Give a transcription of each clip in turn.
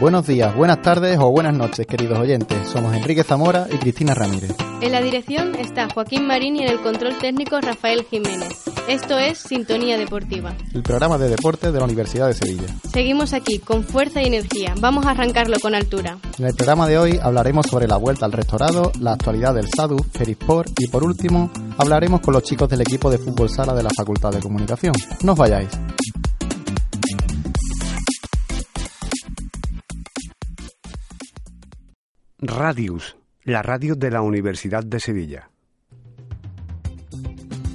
Buenos días, buenas tardes o buenas noches, queridos oyentes. Somos Enrique Zamora y Cristina Ramírez. En la dirección está Joaquín Marín y en el control técnico Rafael Jiménez. Esto es Sintonía Deportiva. El programa de deporte de la Universidad de Sevilla. Seguimos aquí con fuerza y energía. Vamos a arrancarlo con altura. En el programa de hoy hablaremos sobre la vuelta al restaurado, la actualidad del SADU, Ferisport y por último hablaremos con los chicos del equipo de fútbol sala de la Facultad de Comunicación. No os vayáis. Radius, la radio de la Universidad de Sevilla.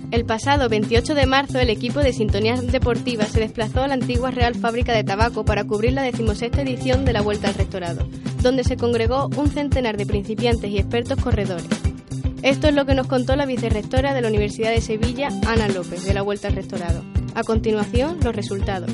El pasado 28 de marzo, el equipo de Sintonía Deportiva se desplazó a la antigua Real Fábrica de Tabaco para cubrir la decimosexta edición de la Vuelta al Rectorado, donde se congregó un centenar de principiantes y expertos corredores. Esto es lo que nos contó la vicerrectora de la Universidad de Sevilla, Ana López, de la Vuelta al Rectorado. A continuación, los resultados.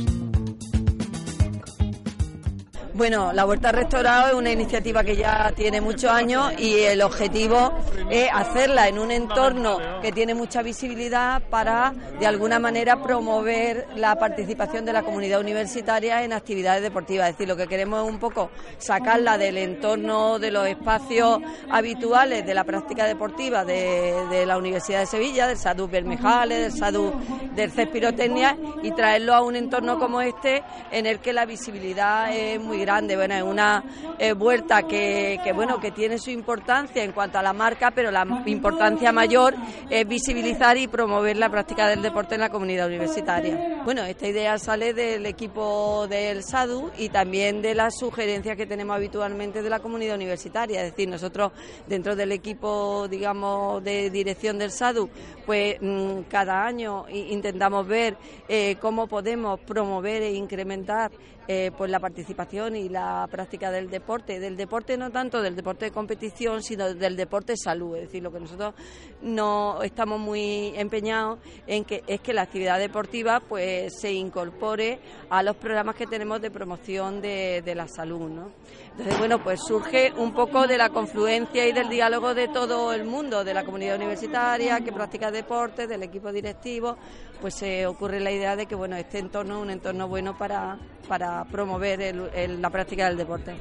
Bueno, la Vuelta al Restaurado es una iniciativa que ya tiene muchos años y el objetivo es hacerla en un entorno que tiene mucha visibilidad para, de alguna manera, promover la participación de la comunidad universitaria en actividades deportivas. Es decir, lo que queremos es un poco sacarla del entorno de los espacios habituales de la práctica deportiva de, la Universidad de Sevilla, del SADU Bermejales, del SADU del CES Pirotecnia y traerlo a un entorno como este en el que la visibilidad es muy grande bueno, es una eh, vuelta que, bueno, que tiene su importancia en cuanto a la marca, pero la importancia mayor es visibilizar y promover la práctica del deporte en la comunidad universitaria. Bueno, esta idea sale del equipo del SADU y también de las sugerencias que tenemos habitualmente de la comunidad universitaria, es decir, nosotros dentro del equipo, digamos, de dirección del SADU, pues mm, cada año intentamos ver eh, cómo podemos promover e incrementar eh, pues la participación y la práctica del deporte, del deporte no tanto del deporte de competición, sino del deporte de salud. Es decir, lo que nosotros no estamos muy empeñados en que es que la actividad deportiva pues se incorpore a los programas que tenemos de promoción de, de la salud. ¿no? Entonces, bueno, pues surge un poco de la confluencia y del diálogo de todo el mundo, de la comunidad universitaria que practica deporte, del equipo directivo, pues se ocurre la idea de que, bueno, este entorno es un entorno bueno para, para promover la práctica del deporte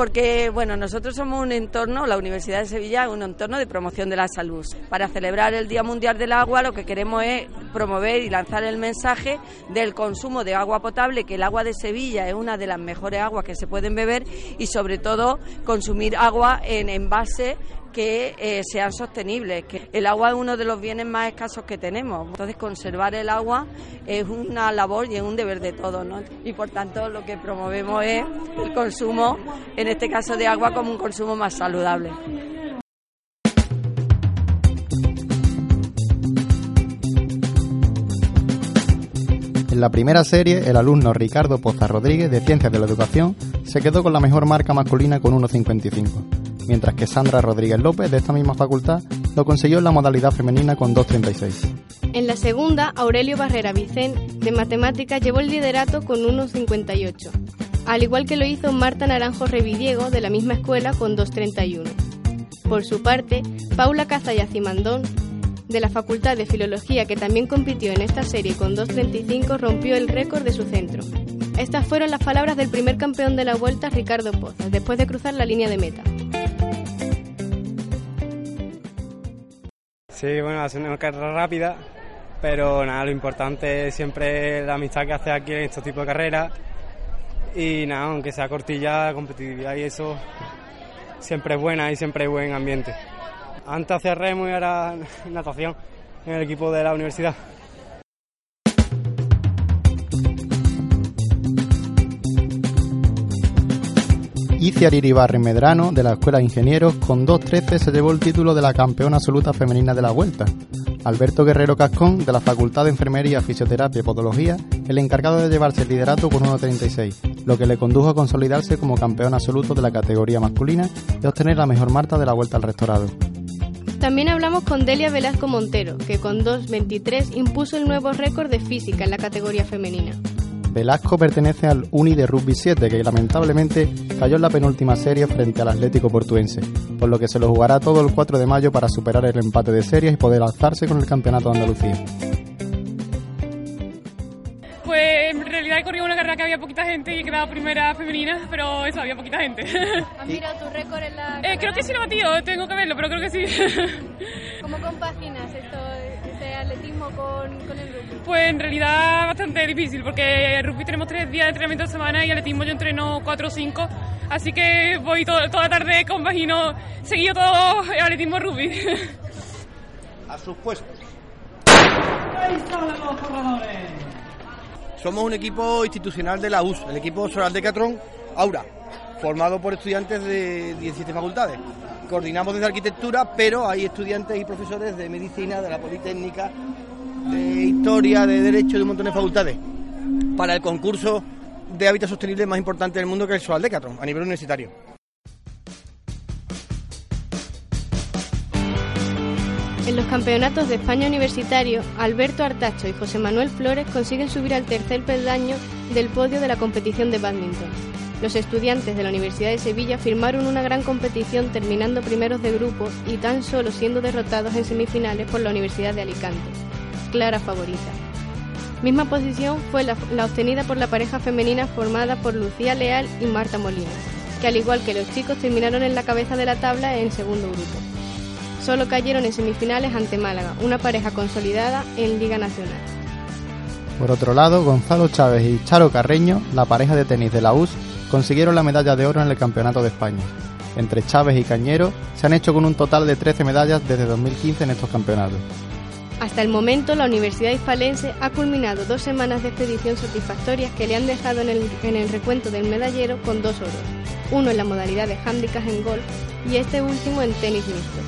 porque bueno, nosotros somos un entorno, la Universidad de Sevilla es un entorno de promoción de la salud. Para celebrar el Día Mundial del Agua lo que queremos es promover y lanzar el mensaje del consumo de agua potable, que el agua de Sevilla es una de las mejores aguas que se pueden beber y sobre todo consumir agua en envase que eh, sean sostenibles, que el agua es uno de los bienes más escasos que tenemos. Entonces, conservar el agua es una labor y es un deber de todos. Y por tanto, lo que promovemos es el consumo, en este caso de agua, como un consumo más saludable. En la primera serie, el alumno Ricardo Poza Rodríguez de Ciencias de la Educación se quedó con la mejor marca masculina con 1.55 mientras que Sandra Rodríguez López, de esta misma facultad, lo consiguió en la modalidad femenina con 2.36. En la segunda, Aurelio Barrera Vicente, de Matemáticas, llevó el liderato con 1.58, al igual que lo hizo Marta Naranjo Revidiego, de la misma escuela, con 2.31. Por su parte, Paula Cazalla Cimandón, de la Facultad de Filología, que también compitió en esta serie con 2.35, rompió el récord de su centro. Estas fueron las palabras del primer campeón de la vuelta, Ricardo Pozas, después de cruzar la línea de meta. Sí, bueno, hacer una carrera rápida, pero nada, lo importante es siempre la amistad que hace aquí en estos tipos de carreras. Y nada, aunque sea cortilla, competitividad y eso, siempre es buena y siempre hay buen ambiente. Antes hacía remo y ahora natación en el equipo de la universidad. Iciar Iribarri Medrano, de la Escuela de Ingenieros, con 2.13 se llevó el título de la campeona absoluta femenina de la Vuelta. Alberto Guerrero Cascón, de la Facultad de Enfermería, Fisioterapia y Podología, el encargado de llevarse el liderato con 1.36, lo que le condujo a consolidarse como campeón absoluto de la categoría masculina y obtener la mejor marca de la Vuelta al Restaurado. También hablamos con Delia Velasco Montero, que con 2.23 impuso el nuevo récord de física en la categoría femenina. Velasco pertenece al Uni de Rugby 7, que lamentablemente cayó en la penúltima serie frente al Atlético Portuense, por lo que se lo jugará todo el 4 de mayo para superar el empate de series y poder alzarse con el Campeonato de Andalucía. Pues en realidad he corrido una carrera que había poquita gente y he quedado primera femenina, pero eso, había poquita gente. ¿Has mirado tu récord en la.? Eh, creo que sí lo he batido, tengo que verlo, pero creo que sí. ¿Cómo compaginas esto, atletismo con, con el rugby? Pues en realidad bastante difícil, porque en rugby tenemos tres días de entrenamiento a semana y atletismo yo entreno cuatro o cinco, así que voy todo- toda tarde compagino, seguido todo el atletismo rugby. a sus puestos. Somos un equipo institucional de la US, el equipo Solar Decathlon Aura, formado por estudiantes de 17 facultades. Coordinamos desde arquitectura, pero hay estudiantes y profesores de medicina, de la Politécnica, de historia, de derecho, de un montón de facultades. Para el concurso de hábitat sostenible más importante del mundo que es el Solar Decathlon, a nivel universitario. En los campeonatos de España universitario, Alberto Artacho y José Manuel Flores consiguen subir al tercer peldaño del podio de la competición de badminton. Los estudiantes de la Universidad de Sevilla firmaron una gran competición terminando primeros de grupo y tan solo siendo derrotados en semifinales por la Universidad de Alicante, clara favorita. Misma posición fue la, obtenida por la pareja femenina formada por Lucía Leal y Marta Molina, que al igual que los chicos terminaron en la cabeza de la tabla en segundo grupo. Solo cayeron en semifinales ante Málaga, una pareja consolidada en Liga Nacional. Por otro lado, Gonzalo Chávez y Charo Carreño, la pareja de tenis de la US, consiguieron la medalla de oro en el Campeonato de España. Entre Chávez y Cañero se han hecho con un total de 13 medallas desde 2015 en estos campeonatos. Hasta el momento, la Universidad Hispalense ha culminado dos semanas de expedición satisfactorias que le han dejado en el, en el recuento del medallero con dos oros, uno en la modalidad de handicap en golf y este último en tenis mixto,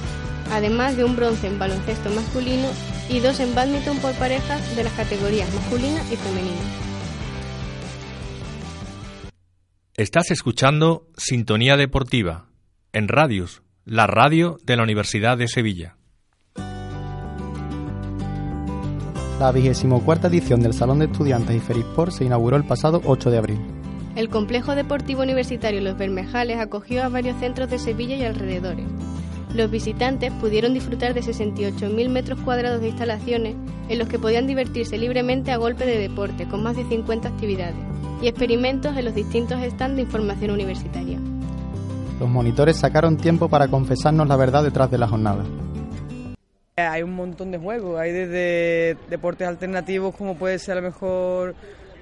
además de un bronce en baloncesto masculino y dos en badminton por parejas de las categorías masculina y femenina. Estás escuchando Sintonía Deportiva en Radius, la radio de la Universidad de Sevilla. La 24 edición del Salón de Estudiantes y Ferisport se inauguró el pasado 8 de abril. El complejo deportivo universitario Los Bermejales acogió a varios centros de Sevilla y alrededores. Los visitantes pudieron disfrutar de 68.000 metros cuadrados de instalaciones en los que podían divertirse libremente a golpe de deporte, con más de 50 actividades y experimentos en los distintos stands de información universitaria. Los monitores sacaron tiempo para confesarnos la verdad detrás de la jornada. Hay un montón de juegos, hay desde deportes alternativos como puede ser a lo mejor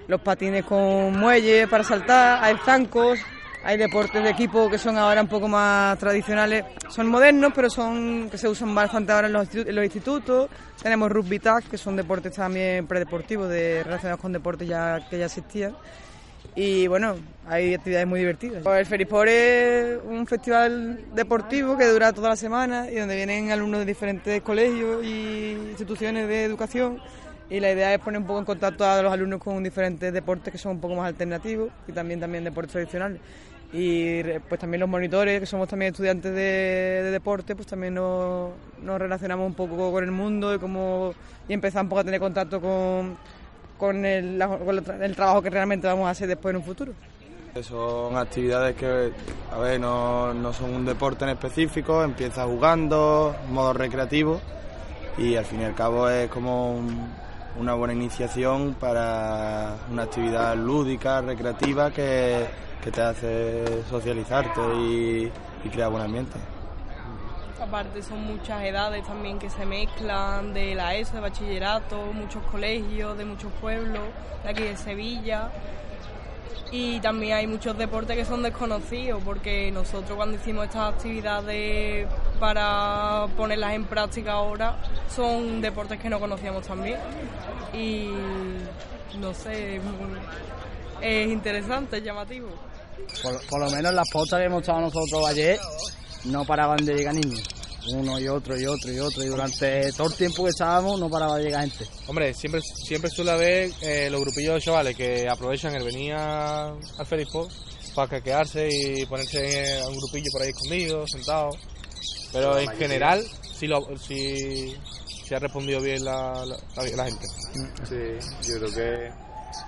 los patines con muelles para saltar, hay zancos, hay deportes de equipo que son ahora un poco más tradicionales, son modernos pero son que se usan bastante ahora en los, institutos, tenemos rugby tag que son deportes también predeportivos de, relacionados con deportes ya, que ya existían y bueno, hay actividades muy divertidas. El Ferisport es un festival deportivo que dura toda la semana y donde vienen alumnos de diferentes colegios y instituciones de educación y la idea es poner un poco en contacto a los alumnos con diferentes deportes que son un poco más alternativos y también, también deportes tradicionales. Y re- pues también los monitores, que somos también estudiantes de, de deporte, pues también nos, relacionamos un poco con el mundo y, como, y empezamos un poco a tener contacto con, con, el, con el tra- el trabajo que realmente vamos a hacer después en un futuro. Son actividades que, a ver, no, no son un deporte en específico, empieza jugando, modo recreativo y al fin y al cabo es como un- una buena iniciación para una actividad lúdica, recreativa que, que te hace socializarte y, crear buen ambiente. Aparte son muchas edades también que se mezclan, de la ESO, de bachillerato, muchos colegios, de muchos pueblos, de aquí de Sevilla. Y también hay muchos deportes que son desconocidos, porque nosotros cuando hicimos estas actividades para ponerlas en práctica ahora, son deportes que no conocíamos también. Y no sé, es interesante, es llamativo. Por, por lo menos las postas que hemos estado nosotros ayer no paraban de llegar niños. uno y otro y otro y otro, y durante todo el tiempo que estábamos no paraba de llegar gente. Hombre, siempre, siempre suele haber eh, los grupillos de chavales que aprovechan el venir al Felipo para quedarse y ponerse a un grupillo por ahí escondido, sentado. Pero en general, sí, lo, sí, sí ha respondido bien la, la, la- la gente. Sí, yo creo que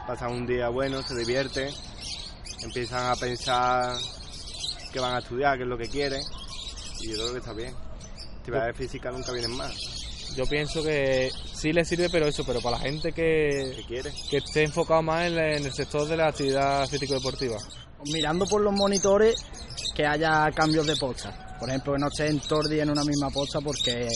pasan un día bueno, se divierten, empiezan a pensar que van a estudiar, qué es lo que quieren, y yo creo que está bien. Actividades físicas nunca vienen más. Yo pienso que sí le sirve, pero eso, pero para la gente que, que esté enfocado más en, el sector de la actividad físico-deportiva. Mirando por los monitores que haya cambios de posta. Por ejemplo, que no estén todo el día en una misma posta porque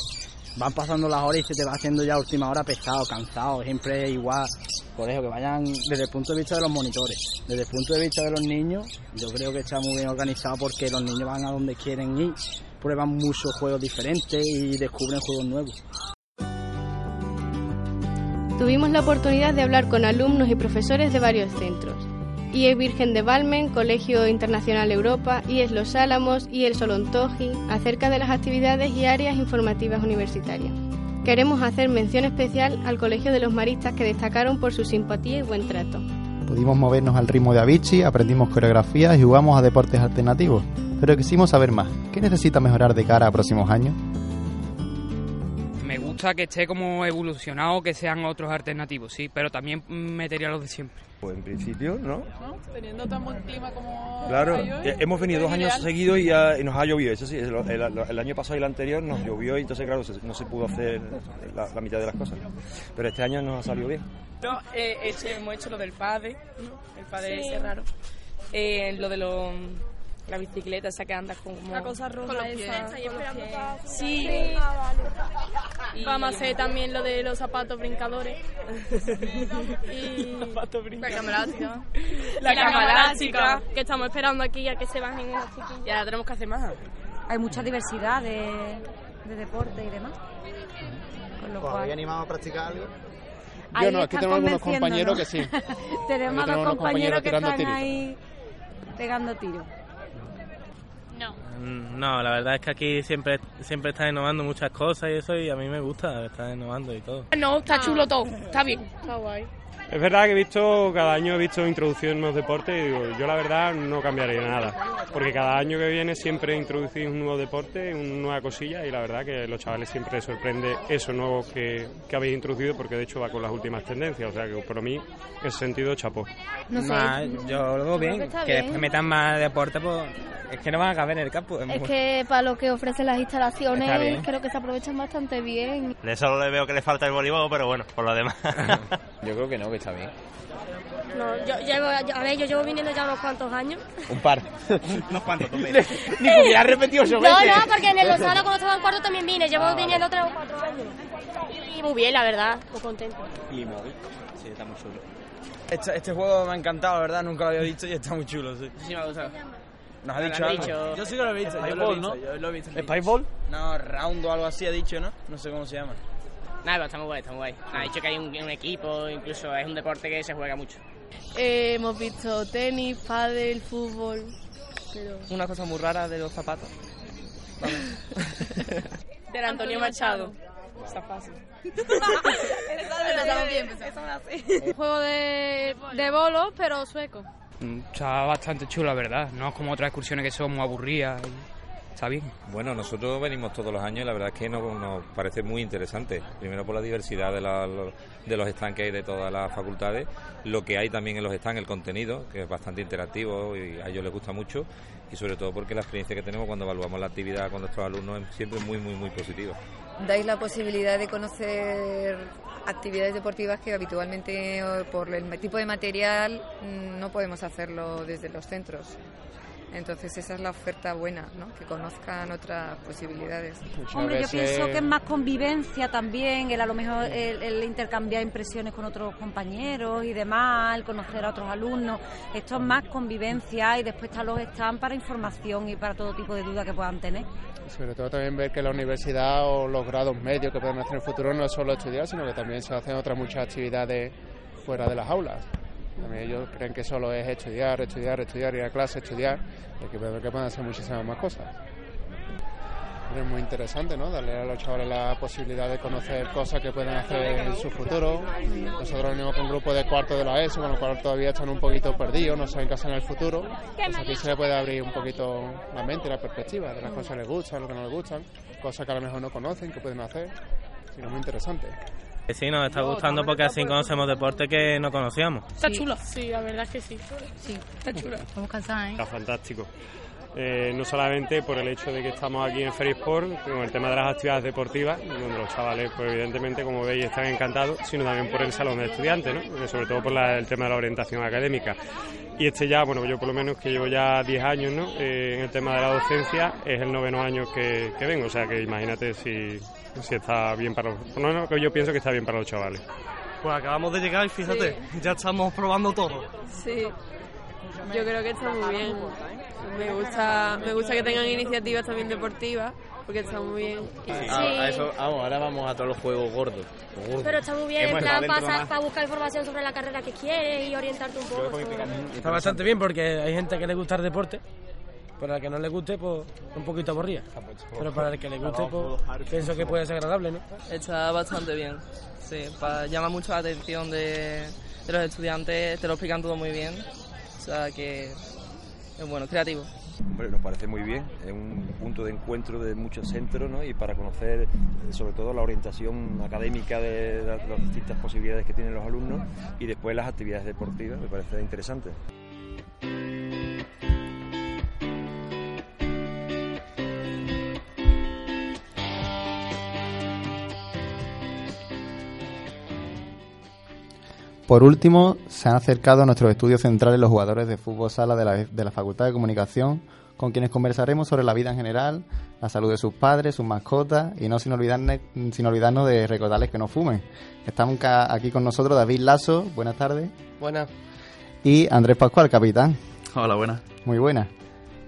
van pasando las horas y se te va haciendo ya a última hora pesado, cansado, siempre igual. Por eso que vayan desde el punto de vista de los monitores. Desde el punto de vista de los niños, yo creo que está muy bien organizado porque los niños van a donde quieren ir, prueban muchos juegos diferentes y descubren juegos nuevos. Tuvimos la oportunidad de hablar con alumnos y profesores de varios centros. IES Virgen de Valmen, Colegio Internacional Europa, IES Los Álamos, IES Solontoji, acerca de las actividades y áreas informativas universitarias. Queremos hacer mención especial al Colegio de los Maristas que destacaron por su simpatía y buen trato. Pudimos movernos al ritmo de Avicii, aprendimos coreografías y jugamos a deportes alternativos, pero quisimos saber más. ¿Qué necesita mejorar de cara a próximos años? Gusta que esté como evolucionado, que sean otros alternativos, sí, pero también metería los de siempre. Pues en principio, ¿no? Teniendo tan buen clima como Claro, hoy, hemos venido dos años ideal. seguidos y, ya- y nos ha llovido, eso sí, el, el- el año pasado y el anterior nos llovió y entonces claro, se- no se pudo hacer la, la mitad de las cosas. Pero este año nos ha salido bien. No, eh, este, hemos hecho lo del padre, ¿no? el padre Sí. ese raro. Eh, lo de los la bicicleta esa que andas con como... La cosa roja con los esa, pies. con los pies. Sí. Y- Vamos a hacer también lo de los zapatos brincadores. y zapatos la cámara elástica. La Y cámara elástica. Que estamos esperando aquí a que se bajen las chiquillas. Y ahora tenemos que hacer más. Hay mucha diversidad de, de deporte y demás. Con lo ¿Os cual, habéis animado a practicar algo? ahí no, aquí tenemos algunos compañeros que sí. tenemos a unos compañeros compañeros que están ahí pegando tiros. Mm, No, la verdad es que aquí siempre siempre están innovando muchas cosas y eso y a mí me gusta estar innovando y todo. No, está chulo todo, está bien. Está guay. Es verdad que he visto, cada año he visto introducción en nuevos deportes y digo, yo la verdad no cambiaría nada, porque cada año que viene siempre introducís un nuevo deporte, una nueva cosilla y la verdad que los chavales siempre les sorprende eso nuevo que, que habéis introducido porque de hecho va con las últimas tendencias, o sea que para mí en ese sentido chapó. No sé. Nah, yo lo veo bien, que está que bien. después metan más deporte, pues es que no van a caber en el campo. Es que para lo que ofrecen las instalaciones creo que se aprovechan bastante bien. De solo le veo que le falta el voleibol, pero bueno, por lo demás. Yo creo que no, que está bien. No, yo llevo, a ver, yo llevo viniendo ya unos cuantos años. Un par. Unos cuantos, Ni que hubiera repetido ocho No, no, porque en el Lozada cuando estaba en cuarto también vine, llevo viniendo tres o cuatro años. Y muy bien, la verdad, muy contento. Y móvil. Sí, está muy chulo. Este, este juego me ha encantado, la verdad, nunca lo había visto y está muy chulo, sí. Sí, me ha gustado. ¿Nos ha dicho han algo? dicho. Yo sí que lo he visto, yo lo he Spiceball, visto, ¿no? yo lo he visto. ¿Spiceball? No, Round o algo así ha dicho, ¿no? No sé cómo se llama. Nada, pero está muy guay, está muy guay. Ha dicho que hay un, un equipo, incluso es un deporte que se juega mucho. Eh, hemos visto tenis, pádel, fútbol. Pero... Una cosa muy rara de los zapatos. Del Antonio Machado. Está fácil. Empezamos bien. Un juego de, de bolos, pero sueco. Mm, Está bastante chulo, la verdad. No es como otras excursiones que son muy aburridas. y Está bien. Bueno, nosotros venimos todos los años y la verdad es que nos, nos parece muy interesante. Primero por la diversidad de, la- lo- de los stands que hay de todas las facultades, lo que hay también en los stands, el contenido, que es bastante interactivo y a ellos les gusta mucho, y sobre todo porque la experiencia que tenemos cuando evaluamos la actividad con nuestros alumnos es siempre muy, muy, muy positiva. dais la posibilidad de conocer actividades deportivas que habitualmente o por el tipo de material mm, no podemos hacerlo desde los centros. Entonces esa es la oferta buena, ¿no? que conozcan otras posibilidades. Hombre, yo pienso que es más convivencia también, el a lo mejor el, el intercambiar impresiones con otros compañeros y demás, el conocer a otros alumnos. Esto es más convivencia y después están los stands para información y para todo tipo de dudas que puedan tener. Sobre todo también ver que la universidad o los grados medios que pueden hacer en el futuro no es solo estudiar, sino que también se hacen otras muchas actividades fuera de las aulas. También ellos creen que solo es estudiar, estudiar, estudiar, ir a clase, estudiar, y que ver que pueden hacer muchísimas más cosas. es muy interesante, ¿no? Darle a los chavales la posibilidad de conocer cosas que pueden hacer en su futuro. Nosotros venimos con un grupo de cuarto de la ESO, con lo cual todavía están un poquito perdidos, no saben qué hacer en el futuro. Pues aquí se les puede abrir un poquito la mente la perspectiva de las cosas que les gustan, lo que no les gustan, cosas que a lo mejor no conocen, que pueden hacer. Es muy interesante. Sí, nos está gustando porque así conocemos deporte que no conocíamos. Está chula. Sí, la verdad es que sí. Sí, está chula. Vamos cansados, ¿eh? Está fantástico. Eh, no solamente por el hecho de que estamos aquí en Ferisport, con el tema de las actividades deportivas, donde los chavales, pues evidentemente, como veis, están encantados, sino también por el salón de estudiantes, ¿no? Eh, sobre todo por la- el tema de la orientación académica. Y este ya, bueno, yo por lo menos que llevo ya 10 años ¿no? Eh, en el tema de la docencia, es el noveno año que, que vengo, o sea que imagínate si, si está bien para los... Menos que yo pienso que está bien para los chavales. Pues acabamos de llegar y fíjate, ya estamos probando todo. Sí, yo creo que está muy bien. Me gusta, me gusta que tengan iniciativas también deportivas, porque está muy bien. Y- A, a eso, vamos, ahora vamos a todos los juegos gordos. Pero está muy bien, en plan, para, buscar información sobre la carrera que quieres y orientarte un poco. Está bastante bien porque hay gente que le gusta el deporte. Para el que no le guste, pues un poquito aburrida. Pero para el que le guste, pues pienso que puede ser agradable, ¿no? Está bastante bien, sí, llama mucho la atención de, de los estudiantes, te lo explican todo muy bien, o sea que es bueno, creativo. Hombre, nos parece muy bien, es un punto de encuentro de muchos centros ¿no? y para conocer eh, sobre todo la orientación académica de la- las distintas posibilidades que tienen los alumnos y después las actividades deportivas, me parece interesante. Por último, se han acercado a nuestros estudios centrales los jugadores de fútbol sala de la, de la Facultad de Comunicación, con quienes conversaremos sobre la vida en general, la salud de sus padres, sus mascotas y no sin, olvidarne- sin olvidarnos de recordarles que no fumen. Estamos aquí con nosotros David Lazo, buenas tardes, Buenas. y Andrés Pascual, capitán. Hola, buenas. Muy buenas.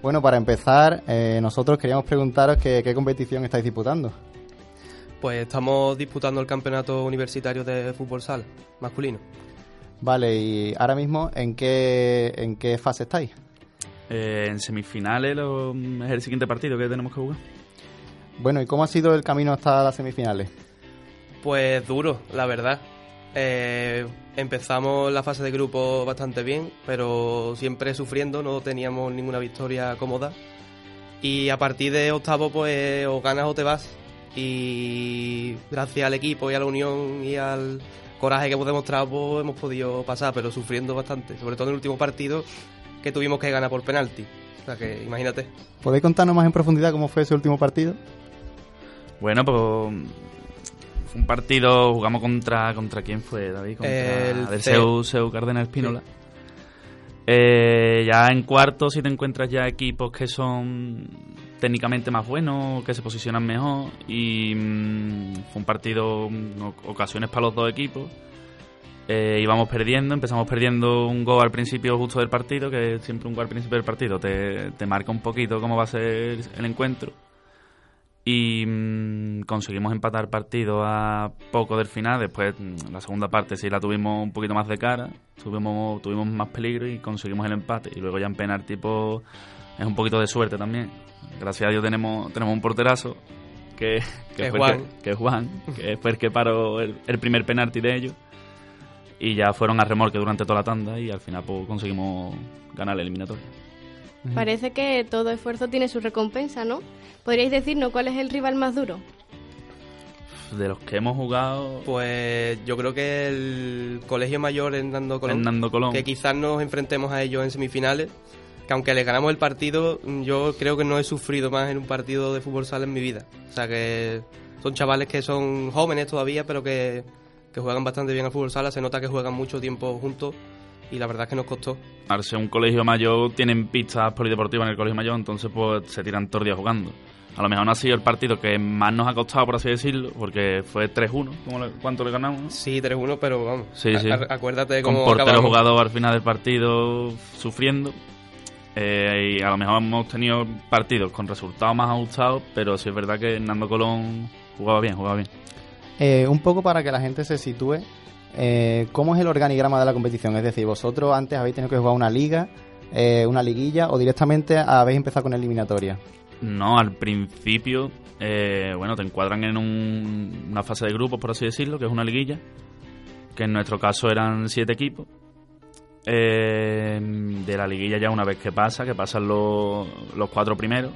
Bueno, para empezar, eh, nosotros queríamos preguntaros que- qué competición estáis disputando. Pues estamos disputando el campeonato universitario de fútbol sala masculino. Vale, y ahora mismo, ¿en qué, en qué fase estáis? Eh, en semifinales lo- es el siguiente partido que tenemos que jugar. Bueno, ¿y cómo ha sido el camino hasta las semifinales? Pues duro, la verdad. Eh, empezamos la fase de grupo bastante bien, pero siempre sufriendo, no teníamos ninguna victoria cómoda. Y a partir de octavo, pues o ganas o te vas. Y gracias al equipo y a la unión y al coraje que hemos demostrado, pues hemos podido pasar, pero sufriendo bastante. Sobre todo en el último partido, que tuvimos que ganar por penalti. O sea que imagínate. ¿Podéis contarnos más en profundidad cómo fue ese último partido? Bueno, pues fue un partido, jugamos contra contra quién fue, David, contra El del C- Seu, Seu Cardenal Espínola. Eh, ya en cuarto si te encuentras ya equipos que son técnicamente más buenos, que se posicionan mejor y mm, fue un partido, mm, ocasiones para los dos equipos. Eh, íbamos perdiendo, empezamos perdiendo un gol al principio justo del partido, que siempre un gol al principio del partido te, te marca un poquito cómo va a ser el encuentro. Y mm, conseguimos empatar partido a poco del final. Después, la segunda parte sí la tuvimos un poquito más de cara, tuvimos, tuvimos más peligro y conseguimos el empate. Y luego ya en penalti pues, es un poquito de suerte también. Gracias a Dios tenemos, tenemos un porterazo que, que Es Juan. Que, que es Juan, que fue el que paró el, el primer penalti de ellos. Y ya fueron a remolque durante toda la tanda y al final pues, conseguimos ganar el eliminatorio. Parece que todo esfuerzo tiene su recompensa, ¿no? ¿Podríais decirnos cuál es el rival más duro? De los que hemos jugado, Pues yo creo que el Colegio Mayor en Nando Colón, En Nando Colón. que quizás nos enfrentemos a ellos en semifinales, que aunque le ganamos el partido, yo creo que no he sufrido más en un partido de fútbol sala en mi vida. O sea que son chavales que son jóvenes todavía, pero que, que juegan bastante bien al fútbol sala, se nota que juegan mucho tiempo juntos y la verdad es que nos costó. al ser un colegio mayor, tienen pistas polideportivas en el colegio mayor, entonces pues se tiran todos días jugando. A lo mejor no ha sido el partido que más nos ha costado, por así decirlo, porque fue 3-1. ¿Cómo le- ¿Cuánto le ganamos? Sí, 3-1, pero vamos. Sí, sí. acuérdate de Con cómo portero acabamos. jugador al final del partido sufriendo. Eh, y a lo mejor hemos tenido partidos con resultados más ajustados, pero sí es verdad que Hernando Colón jugaba bien, jugaba bien. Eh, un poco para que la gente se sitúe, eh, ¿cómo es el organigrama de la competición? Es decir, vosotros antes habéis tenido que jugar una liga, eh, una liguilla o directamente habéis empezado con eliminatoria. No, al principio, eh, bueno, te encuadran en un- una fase de grupos, por así decirlo, que es una liguilla, que en nuestro caso eran siete equipos. Eh, de la liguilla ya una vez que pasa, que pasan los, los cuatro primeros,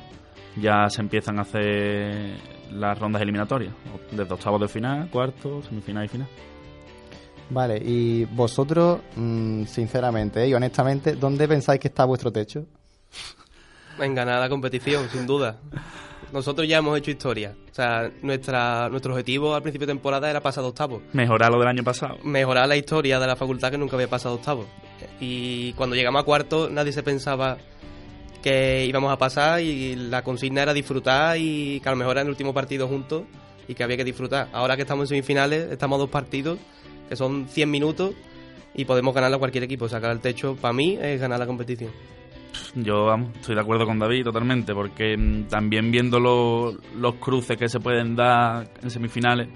ya se empiezan a hacer las rondas eliminatorias, desde octavos de final, cuartos, semifinal y final. Vale, y vosotros, mm, sinceramente y honestamente, ¿dónde pensáis que está vuestro techo? En ganar la competición, sin duda. Nosotros ya hemos hecho historia. O sea, nuestra, nuestro objetivo al principio de temporada era pasar de octavos. Mejorar lo del año pasado. Mejorar la historia de la facultad que nunca había pasado octavos. Y cuando llegamos a cuarto, nadie se pensaba que íbamos a pasar y la consigna era disfrutar y que a lo mejor era el último partido juntos y que había que disfrutar. Ahora que estamos en semifinales, estamos a dos partidos, que son 100 minutos y podemos ganarle a cualquier equipo. Sacar el techo, para mí, es ganar la competición. Yo vamos, estoy de acuerdo con David totalmente, porque mm, también viendo lo- los cruces que se pueden dar en semifinales,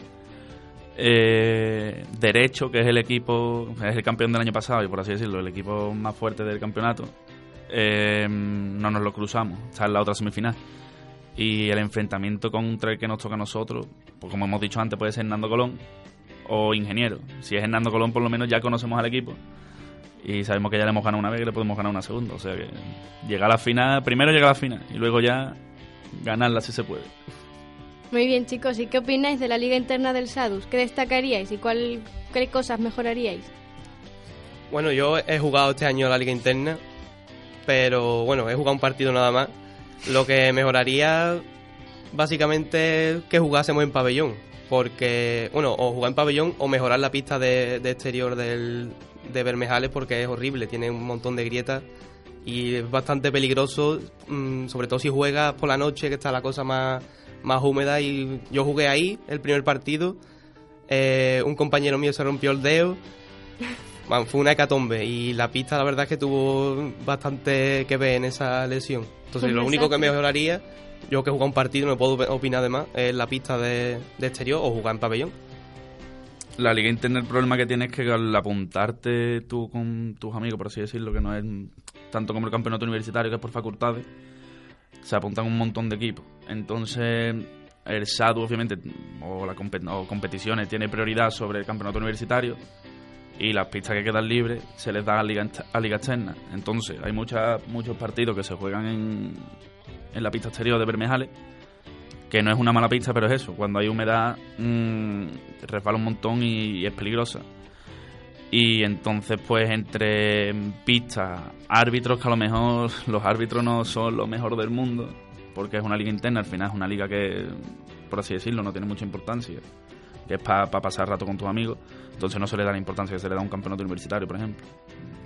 eh, Derecho, que es el equipo, es el campeón del año pasado y por así decirlo, el equipo más fuerte del campeonato, eh, no nos lo cruzamos, está en la otra semifinal. Y el enfrentamiento contra el que nos toca a nosotros, pues como hemos dicho antes, puede ser Hernando Colón o Ingeniero. Si es Hernando Colón, por lo menos ya conocemos al equipo y sabemos que ya le hemos ganado una vez y le podemos ganar una segunda. O sea que llega a la final, primero llega a la final y luego ya ganarla si se puede. Muy bien, chicos, ¿y qué opináis de la Liga Interna del SADUS? ¿Qué destacaríais y cuál, qué cosas mejoraríais? Bueno, yo he jugado este año la liga interna, pero bueno, he jugado un partido nada más. Lo que mejoraría básicamente es que jugásemos en pabellón, porque, bueno, o jugar en pabellón o mejorar la pista de, de exterior del, de Bermejales porque es horrible, tiene un montón de grietas y es bastante peligroso, mm, sobre todo si juegas por la noche, que está la cosa más, más húmeda. Y yo jugué ahí el primer partido, eh, un compañero mío se rompió el dedo. Bueno, fue una hecatombe y la pista la verdad es que tuvo bastante que ver en esa lesión. Entonces Pues lo me único que mejoraría, yo que he jugado un partido no puedo opinar de más, es la pista de, de exterior o jugar en pabellón. La Liga Interna el problema que tiene es que al apuntarte tú con tus amigos, por así decirlo, que no es tanto como el campeonato universitario, que es por facultades, se apuntan un montón de equipos. Entonces, el SADU, obviamente, o, la compet- o competiciones, tiene prioridad sobre el campeonato universitario y las pistas que quedan libres se les da a Liga, a Liga Externa. Entonces, hay muchas muchos partidos que se juegan en, en la pista exterior de Bermejales que no es una mala pista, pero es eso, cuando hay humedad mm, resbala un montón y es peligrosa. Y entonces, pues entre pistas, árbitros que a lo mejor los árbitros no son lo mejor del mundo, porque es una liga interna, al final es una liga que, por así decirlo, no tiene mucha importancia, que es para pasar rato con tus amigos, entonces no se le da la importancia que se le da a un campeonato universitario, por ejemplo.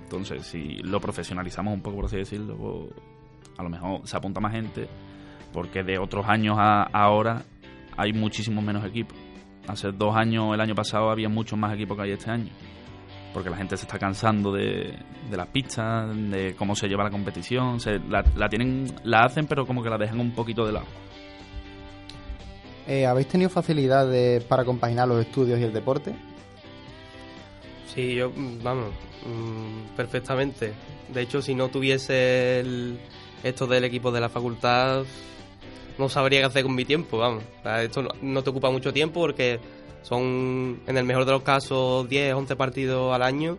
Entonces, si lo profesionalizamos un poco, por así decirlo, pues, a lo mejor se apunta más gente, porque de otros años a ahora hay muchísimos menos equipos. Hace dos años, el año pasado, había muchos más equipos que hay este año. Porque la gente se está cansando de, de las pistas, de cómo se lleva la competición. Se, la, la tienen, la hacen, pero como que la dejan un poquito de lado. Eh, ¿Habéis tenido facilidades para compaginar los estudios y el deporte? Sí, yo, mm, vamos, mm, perfectamente. De hecho, si no tuviese el- esto del equipo de la facultad, no sabría qué hacer con mi tiempo, vamos. Esto no, no te ocupa mucho tiempo porque son, en el mejor de los casos, 10, 11 partidos al año.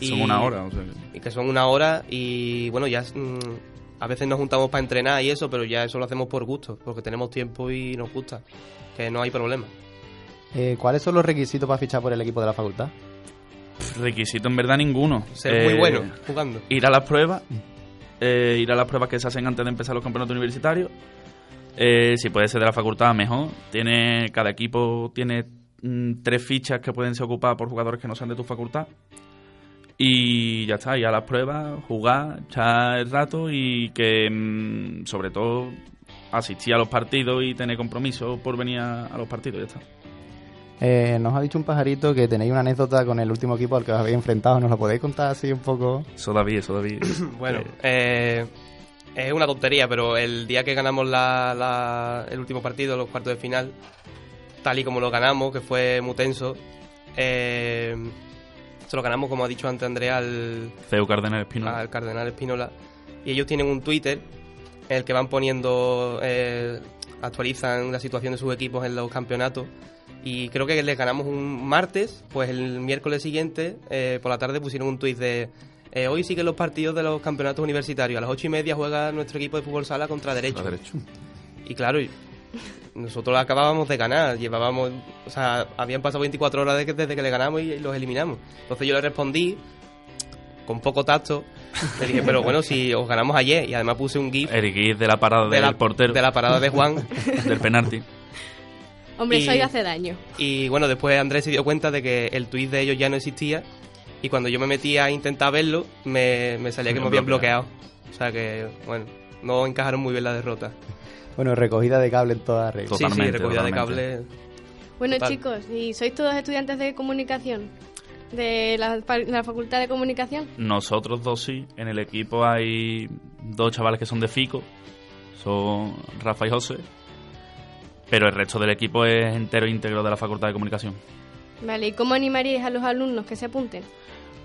Son una hora, o sea Y que son una hora y, bueno, ya mm, a veces nos juntamos para entrenar y eso, pero ya eso lo hacemos por gusto, porque tenemos tiempo y nos gusta, que no hay problema. Eh, ¿Cuáles son los requisitos para fichar por el equipo de la facultad? Requisito en verdad ninguno. Ser muy bueno jugando. Ir a las pruebas. eh, ir a las pruebas que se hacen antes de empezar los campeonatos universitarios. Eh, si puede ser de la facultad, mejor. Tiene, cada equipo tiene mm, tres fichas que pueden ser ocupadas por jugadores que no sean de tu facultad. Y ya está, ir a las pruebas, jugar, echar el rato y que, mm, sobre todo, asistir a los partidos y tener compromiso por venir a, a los partidos, ya está. Eh, nos ha dicho un pajarito que tenéis una anécdota con el último equipo al que os habéis enfrentado. ¿Nos lo podéis contar así un poco? Eso David, eso David. Bueno, eh, es una tontería, pero el día que ganamos la- la- el último partido, los cuartos de final, tal y como lo ganamos, que fue muy tenso, eh, se lo ganamos, como ha dicho antes Andrea, al, Ceu Cardenal Espinola. al Cardenal Espinola. Y ellos tienen un Twitter en el que van poniendo, eh, actualizan la situación de sus equipos en los campeonatos. Y creo que les ganamos un martes, pues el miércoles siguiente, eh, por la tarde, pusieron un tuit de eh, hoy siguen los partidos de los campeonatos universitarios. A las ocho y media juega nuestro equipo de fútbol sala contra Derecho. Y claro, nosotros acabábamos de ganar. Llevábamos, o sea, habían pasado 24 horas desde que le ganamos y los eliminamos. Entonces yo le respondí con poco tacto. Le dije, pero bueno, si os ganamos ayer. Y además puse un gif. El gif de la parada de del la, portero. De la parada de Juan. del penalti. Hombre, Y- eso ya hace daño. Y bueno, después Andrés se dio cuenta de que el tuit de ellos ya no existía. Y cuando yo me metí a intentar verlo, me, me salía que Me me habían bloqueado. bloqueado. O sea que, bueno, no encajaron muy bien la derrota. Bueno, recogida de cable en toda regla. sí, sí, recogida de cable. Bueno, Total. chicos, ¿y sois todos estudiantes de comunicación? ¿De la, fa- la Facultad de Comunicación? Nosotros dos sí. En el equipo hay dos chavales que son de FICO. Son Rafa y José. Pero el resto del equipo es entero íntegro de la Facultad de Comunicación. Vale, ¿y cómo animaríais a los alumnos que se apunten?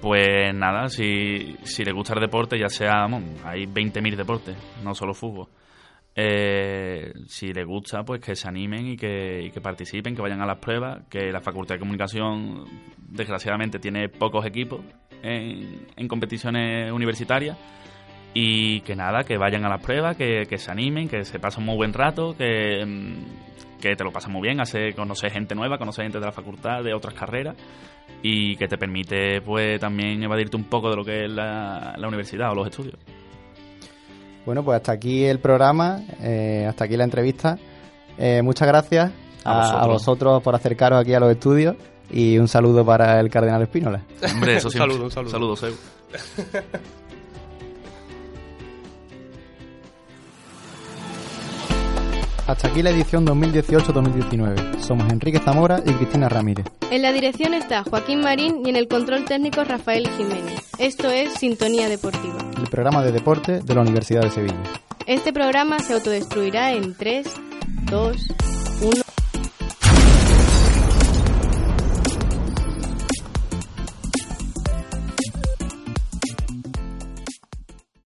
Pues nada, si, si les gusta el deporte, ya sea, bueno, hay 20.000 deportes, no solo fútbol. Eh, si les gusta, pues que se animen y que, participen, que vayan a las pruebas, que la Facultad de Comunicación, desgraciadamente, tiene pocos equipos en, competiciones universitarias. Y que nada, que vayan a las pruebas, que, se animen, que se pasen un muy buen rato, que, mm, te lo pasas muy bien, hace, conocer gente nueva, conocer gente de la facultad, de otras carreras y que te permite pues también evadirte un poco de lo que es la universidad o los estudios. Bueno, pues hasta aquí el programa, eh, hasta aquí la entrevista. Eh, muchas gracias A a, vosotros. a vosotros por acercaros aquí a los estudios y un saludo para el Cardenal Espínola. Hombre, eso Un sí. saludo, un saludo. Saludos, Hasta aquí la edición 2018-2019. Somos Enrique Zamora y Cristina Ramírez. En la dirección está Joaquín Marín y en el control técnico Rafael Jiménez. Esto es Sintonía Deportiva. el programa de deporte de la Universidad de Sevilla. Este programa se autodestruirá en 3, 2, 1.